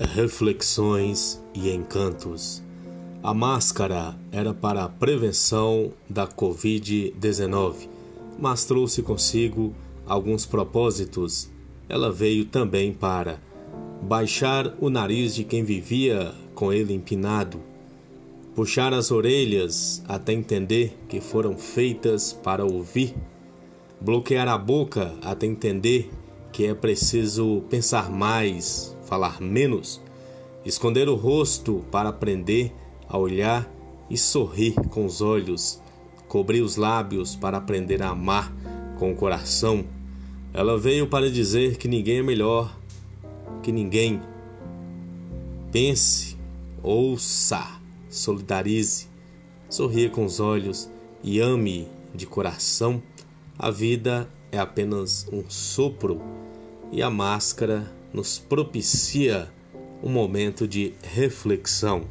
reflexões e encantos. A máscara era para a prevenção da Covid-19, mas trouxe consigo alguns propósitos. Ela veio também para baixar o nariz de quem vivia com ele empinado, puxar as orelhas até entender que foram feitas para ouvir, bloquear a boca até entender que é preciso pensar mais, falar menos, esconder o rosto para aprender a olhar e sorrir com os olhos, cobrir os lábios para aprender a amar com o coração. Ela veio para dizer que ninguém é melhor que ninguém. Pense, ouça, solidarize, sorria com os olhos e ame de coração. A vida é apenas um sopro e a máscara nos propicia um momento de reflexão.